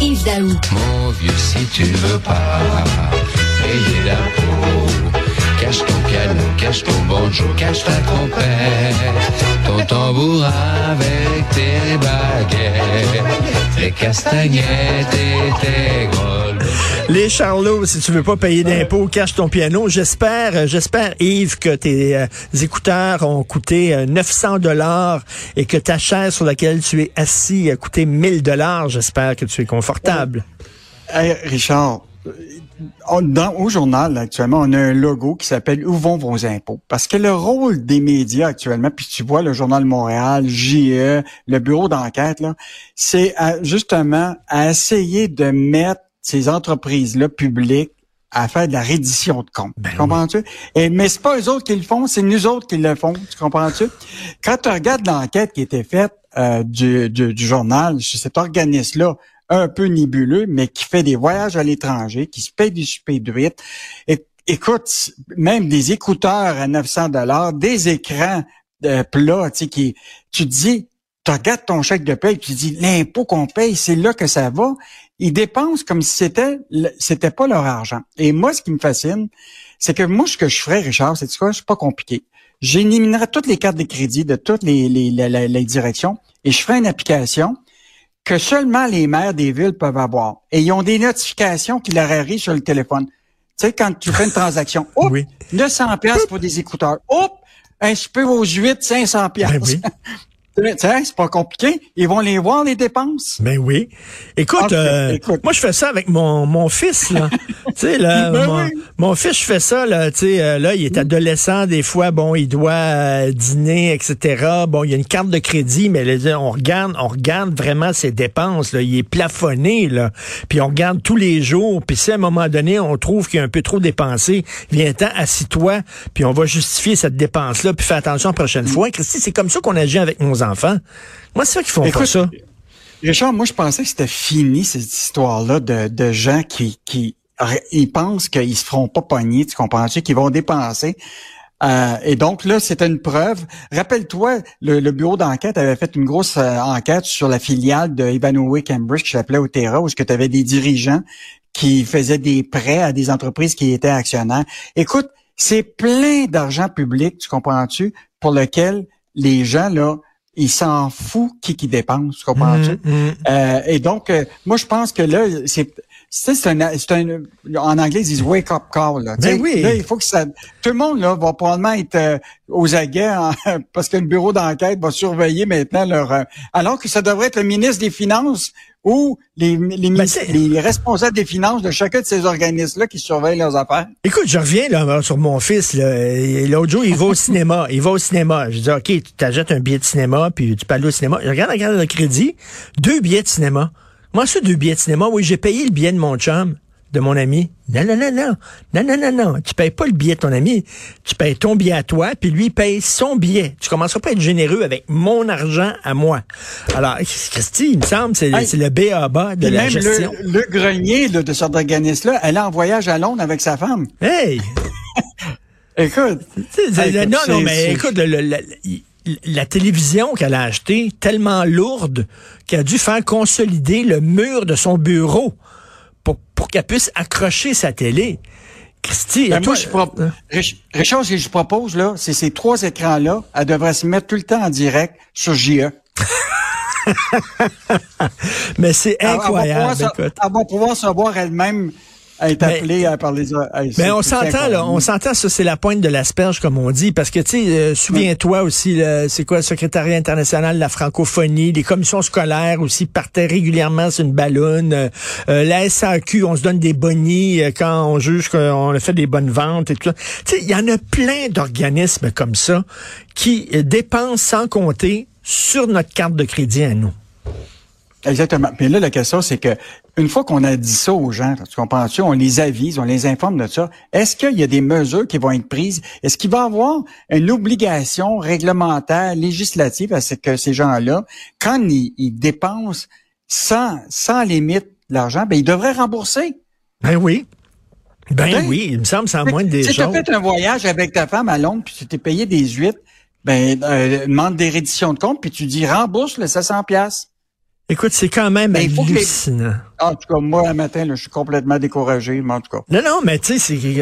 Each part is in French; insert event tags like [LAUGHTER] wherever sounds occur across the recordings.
Mon vieux, si tu veux pas payer d'impôts, cache ton piano, cache ton banjo, cache ta trompette, ton tambour avec tes baguettes, tes castagnettes et tes grolles. [LAUGHS] Les Charlots, si tu veux pas payer d'impôts, cache ton piano. J'espère, euh, j'espère Yves que tes euh, écouteurs ont coûté euh, 900 dollars et que ta chaise sur laquelle tu es assis a coûté 1000 dollars. J'espère que tu es confortable. Hey, Richard, euh, dans, au journal, actuellement, on a un logo qui s'appelle Où vont vos impôts? Parce que le rôle des médias actuellement, puis tu vois le Journal Montréal, JE, le bureau d'enquête, c'est justement à essayer de mettre ces entreprises-là publiques à faire de la reddition de comptes. Ben comprends-tu? Et, mais c'est pas eux autres qui le font, c'est nous autres qui le font. Tu comprends-tu? Quand tu regardes l'enquête qui a été faite euh, du, du, du journal chez cet organisme-là, un peu nébuleux, mais qui fait des voyages à l'étranger, qui se paye du super. Et, écoute, même des écouteurs à 900 dollars, des écrans de plats, tu sais, qui, tu te dis, tu regardes ton chèque de paye, tu dis, l'impôt qu'on paye, c'est là que ça va. Ils dépensent comme si c'était, c'était pas leur argent. Et moi, ce qui me fascine, c'est que moi, ce que je ferais, Richard, c'est quoi? C'est pas compliqué. J'éliminerais toutes les cartes de crédit de toutes les, les, les- les- directions et je ferais une application que seulement les maires des villes peuvent avoir. Et ils ont des notifications qui leur arrivent sur le téléphone. Tu sais, quand tu fais une transaction, [LAUGHS] Oui. 900 pièces pour des écouteurs. Hop, un super aux 8, 500 pièces. Ben oui. Sais, c'est pas compliqué. Ils vont les voir, les dépenses? Ben oui. Écoute, euh, écoute. moi je fais ça avec mon, mon fils là. [LAUGHS] tu sais là, Ben mon, oui. Mon fils je fais ça là. Tu sais euh, là, il est adolescent des fois. Bon, il doit euh, dîner, etc. Bon, il y a une carte de crédit, mais là, on regarde, on regarde vraiment ses dépenses. Là, il est plafonné là. Puis on regarde tous les jours. Puis si à un moment donné on trouve qu'il y a un peu trop dépensé, viens-t'en, assis-toi. Puis on va justifier cette dépense là. Puis fais attention la prochaine fois. Christy, c'est comme ça qu'on agit avec nos enfants. Moi, c'est ça qu'ils font pas Écoute, ça. Richard, moi, je pensais que c'était fini, cette histoire-là de, de gens qui, qui ils pensent qu'ils se feront pas pogner, tu comprends-tu, qu'ils vont dépenser. Euh, et donc là, c'était une preuve. Rappelle-toi, le, le bureau d'enquête avait fait une grosse euh, enquête sur la filiale de Ivanhoe Cambridge qui s'appelait Otera, où tu avais des dirigeants qui faisaient des prêts à des entreprises qui étaient actionnaires. Écoute, c'est plein d'argent public, tu comprends-tu, pour lequel les gens là, ils s'en foutent qui qui dépense, tu comprends-tu? Mm, mm. Euh, et donc, euh, moi, je pense que là, c'est c'est c'est un, c'est un, en anglais ils disent [LAUGHS] wake up call. Là, Ben oui. là, il faut que ça, tout le monde là va probablement être euh, aux aguets en- [LAUGHS] parce que le bureau d'enquête va surveiller maintenant leur, euh, alors que ça devrait être le ministre des Finances ou les les, Ben, les responsables des finances de chacun de ces organismes là qui surveillent leurs affaires. Écoute, je reviens là, sur mon fils. L'autre jour, il va au cinéma. [LAUGHS] Il va au cinéma. Je dis, OK, tu t'achètes un billet de cinéma, puis tu peux aller au cinéma. Je regarde la carte de crédit, deux billets de cinéma. Moi, ça, deux billets de cinéma, oui, j'ai payé le billet de mon chum, de mon ami. Non, non, non, non. Non, non, non, non. Tu payes pas le billet de ton ami. Tu payes ton billet à toi, puis lui, il paye son billet. Tu commenceras pas à être généreux avec mon argent à moi. Alors, Christy, il me semble, c'est Hey. le B à bas de la même gestion. le, le grenier là, de cet organisme là, elle est en voyage à Londres avec sa femme. Hey! [LAUGHS] Écoute, Hey, non, non, mais écoute, le- la télévision qu'elle a achetée, tellement lourde, qu'elle a dû faire consolider le mur de son bureau pour, pour qu'elle puisse accrocher sa télé. Christy, Ben, moi, je euh, Rich- Richard, ce que je propose, là, c'est ces trois écrans-là, elle devrait se mettre tout le temps en direct sur. JE. [LAUGHS] mais c'est Elle- elle va incroyable. pouvoir se-. Elle va pouvoir se voir elle-même être par les... C'est- Ben, on s'entend, là, on s'entend, ça, c'est la pointe de l'asperge, comme on dit, parce que, tu sais, euh, souviens-toi aussi, c'est quoi, le secrétariat international de la francophonie, les commissions scolaires aussi partaient régulièrement sur une ballonne, euh, euh, la SAQ, on se donne des bonnies euh, quand on juge qu'on a fait des bonnes ventes et tout ça. Tu sais, il y en a plein d'organismes comme ça qui dépensent sans compter sur notre carte de crédit à nous. Exactement. Mais là, la question, c'est que une fois qu'on a dit ça aux gens, tu comprends-tu, on les avise, on les informe de ça. Est-ce qu'il y a des mesures qui vont être prises? Est-ce qu'il va y avoir une obligation réglementaire, législative à ce que ces gens-là, quand ils, ils dépensent sans, sans limite l'argent, ben, ils devraient rembourser. Ben oui. Ben Ben, oui, il me semble, c'est à moins des Si tu as choses. fait un voyage avec ta femme à Londres, puis tu t'es payé des huîtres, ben, euh, demande des redditions de compte, puis tu dis rembourse le 700 pièces. Écoute, c'est quand même les- hallucinant. En tout cas, moi, un matin, là, je suis complètement découragé, mais en tout cas. Non, non, mais tu sais, c'est-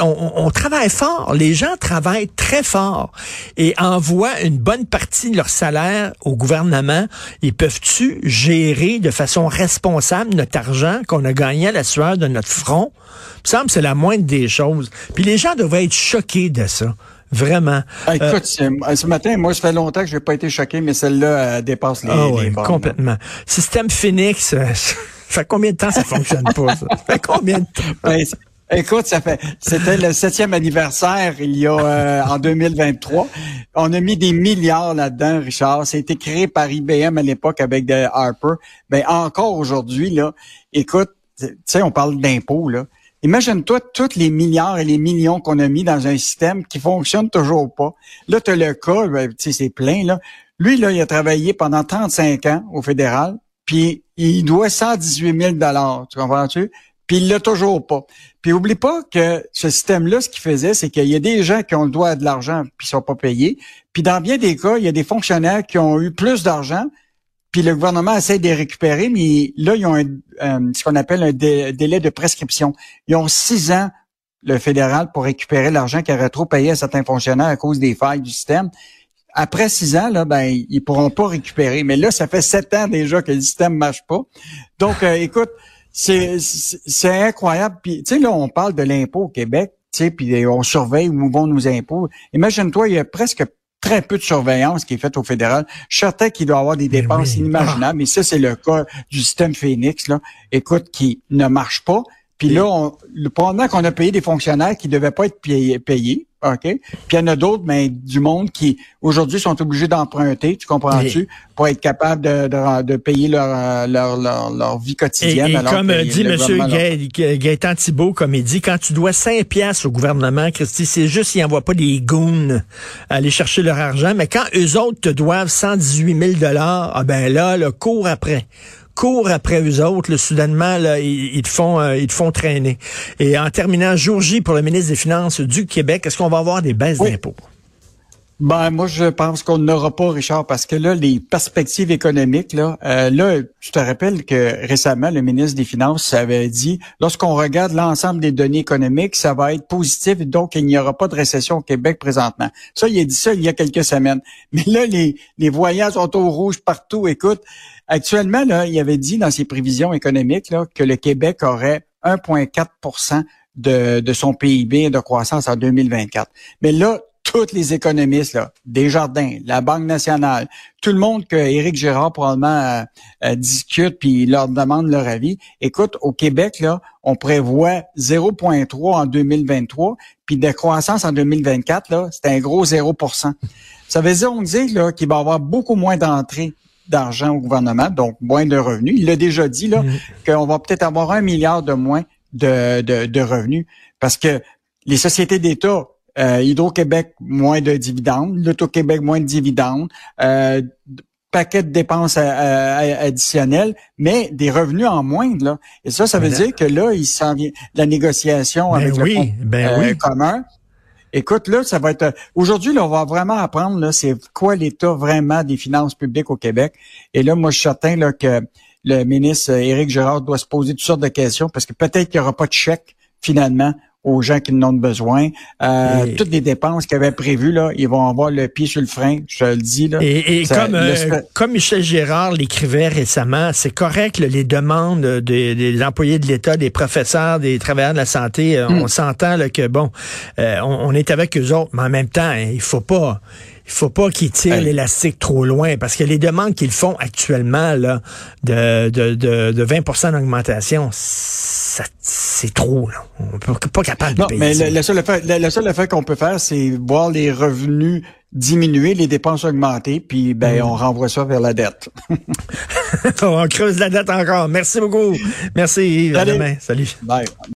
euh, on- on travaille fort. Les gens travaillent très fort et envoient une bonne partie de leur salaire au gouvernement. Ils peuvent-tu gérer de façon responsable notre argent qu'on a gagné à la sueur de notre front? Il me semble que c'est la moindre des choses. Puis les gens devraient être choqués de ça. Vraiment. Ah, Euh, écoute, c'est- ce matin, moi, ça fait longtemps que je n'ai pas été choqué, mais celle-là elle dépasse les, bornes, là. complètement. Système Phoenix, euh, [LAUGHS] ça fait combien de temps ça fonctionne pas, ça? Ça fait combien de temps? Ben, écoute, ça fait, c'était le septième anniversaire il y a euh, en 2023. On a mis des milliards là-dedans, Richard. Ça a été créé par IBM à l'époque avec de Harper. Ben encore aujourd'hui là, écoute, tu sais, on parle d'impôts là. Imagine-toi tous les milliards et les millions qu'on a mis dans un système qui fonctionne toujours pas. Là, tu as le cas, ben, tu sais, c'est plein là. Lui là, il a travaillé pendant 35 ans au fédéral, puis il doit 118 000 dollars. Tu comprends-tu? Puis il l'a toujours pas. Puis oublie pas que ce système-là, ce qu'il faisait, c'est qu'il y a des gens qui ont le droit de l'argent puis sont pas payés. Puis dans bien des cas, il y a des fonctionnaires qui ont eu plus d'argent, puis le gouvernement essaie de les récupérer, mais là, ils ont un, euh, ce qu'on appelle un dé- délai de prescription. Ils ont six ans, le fédéral, pour récupérer l'argent qu'ils auraient trop payé à certains fonctionnaires à cause des failles du système. Après six ans, là, ben, ils pourront pas récupérer. Mais là, ça fait sept ans déjà que le système marche pas. Donc, euh, écoute, c'est c'est incroyable. Puis, tu sais, là, on parle de l'impôt au Québec, tu sais, puis on surveille où vont nos impôts. Imagine-toi, il y a presque très peu de surveillance qui est faite au fédéral. Je suis certain qu'il doit avoir des Mais dépenses oui. inimaginables, mais ça, c'est le cas du système Phoenix, là. Écoute, qui ne marche pas. Puis là, on, le, pendant qu'on a payé des fonctionnaires qui ne devaient pas être payés, payés OK? Puis il y en a d'autres, mais du monde qui, aujourd'hui, sont obligés d'emprunter, tu comprends-tu, pour être capable de, de, de payer leur, euh, leur, leur, leur vie Et, quotidienne. et alors comme dit M. Gay, Gaëtan Thibault, comme il dit, quand tu dois 5 piastres au gouvernement, Christy, c'est juste qu'ils n'envoient pas des goons aller chercher leur argent, mais quand eux autres te doivent 118 000 ah ben là, le cours après cours après eux autres, là, soudainement, là, ils, ils te font, euh, ils te font traîner. Et en terminant, jour J pour le ministre des Finances du Québec, est-ce qu'on va avoir des baisses Oui. d'impôts? Ben, moi, je pense qu'on n'aura pas, Richard, parce que là, les perspectives économiques, là, euh, là, tu te rappelles que récemment, le ministre des Finances avait dit, lorsqu'on regarde l'ensemble des données économiques, ça va être positif, donc il n'y aura pas de récession au Québec présentement. Ça, il a dit ça il y a quelques semaines. [LAUGHS] Mais là, les, les voyants sont au rouge partout. Écoute, actuellement, là, il avait dit dans ses prévisions économiques là, que le Québec aurait 1,4% de, de son PIB de croissance en 2024. Mais là, tous les économistes, là, Desjardins, la Banque nationale, tout le monde que Éric Girard probablement euh, euh, discute puis leur demande leur avis. Écoute, au Québec, là, on prévoit 0,3 en 2023, puis de croissance en 2024, là, c'est un gros 0% Ça veut dire, on dit là, qu'il va y avoir beaucoup moins d'entrées d'argent au gouvernement, donc moins de revenus. Il l'a déjà dit là, Mm. qu'on va peut-être avoir un milliard de moins de, de, de revenus parce que les sociétés d'État, euh, Hydro-Québec, moins de dividendes, l'Auto-Québec, moins de dividendes, euh, paquet de dépenses à- à- à- additionnelles, mais des revenus en moindre. Là. Et ça, ça veut Voilà. dire que là, il s'en vient la négociation Ben avec oui, le fonds ben euh, oui. commun. Écoute, là, ça va être. Aujourd'hui, là, on va vraiment apprendre là, c'est quoi l'état vraiment des finances publiques au Québec. Et là, moi, je suis certain là, que le ministre euh, Éric Girard doit se poser toutes sortes de questions parce que peut-être qu'il n'y aura pas de chèque finalement aux gens qui en ont besoin. Euh, Et- Toutes les dépenses qu'ils avaient prévues, là, ils vont avoir le pied sur le frein, je le dis. Là. Et, et Ça- comme, le- euh, comme Michel Gérard l'écrivait récemment, c'est correct là, les demandes des, des employés de l'État, des professeurs, des travailleurs de la santé. euh, Hmm. On s'entend là, que bon, euh, on, on est avec eux autres, mais en même temps, hein, il faut pas. Il faut pas qu'ils tirent Hey. l'élastique trop loin parce que les demandes qu'ils font actuellement là, de, de, de, de 20 d'augmentation, c'est trop. Là. On n'est pas capable de Non, payer mais ça. le, le seul effet, le, le seul effet qu'on peut faire, c'est voir les revenus diminuer, les dépenses augmenter, puis ben on renvoie ça vers la dette. [LAUGHS] on creuse la dette encore. Merci beaucoup. Merci. Yves. À demain. Salut. Bye.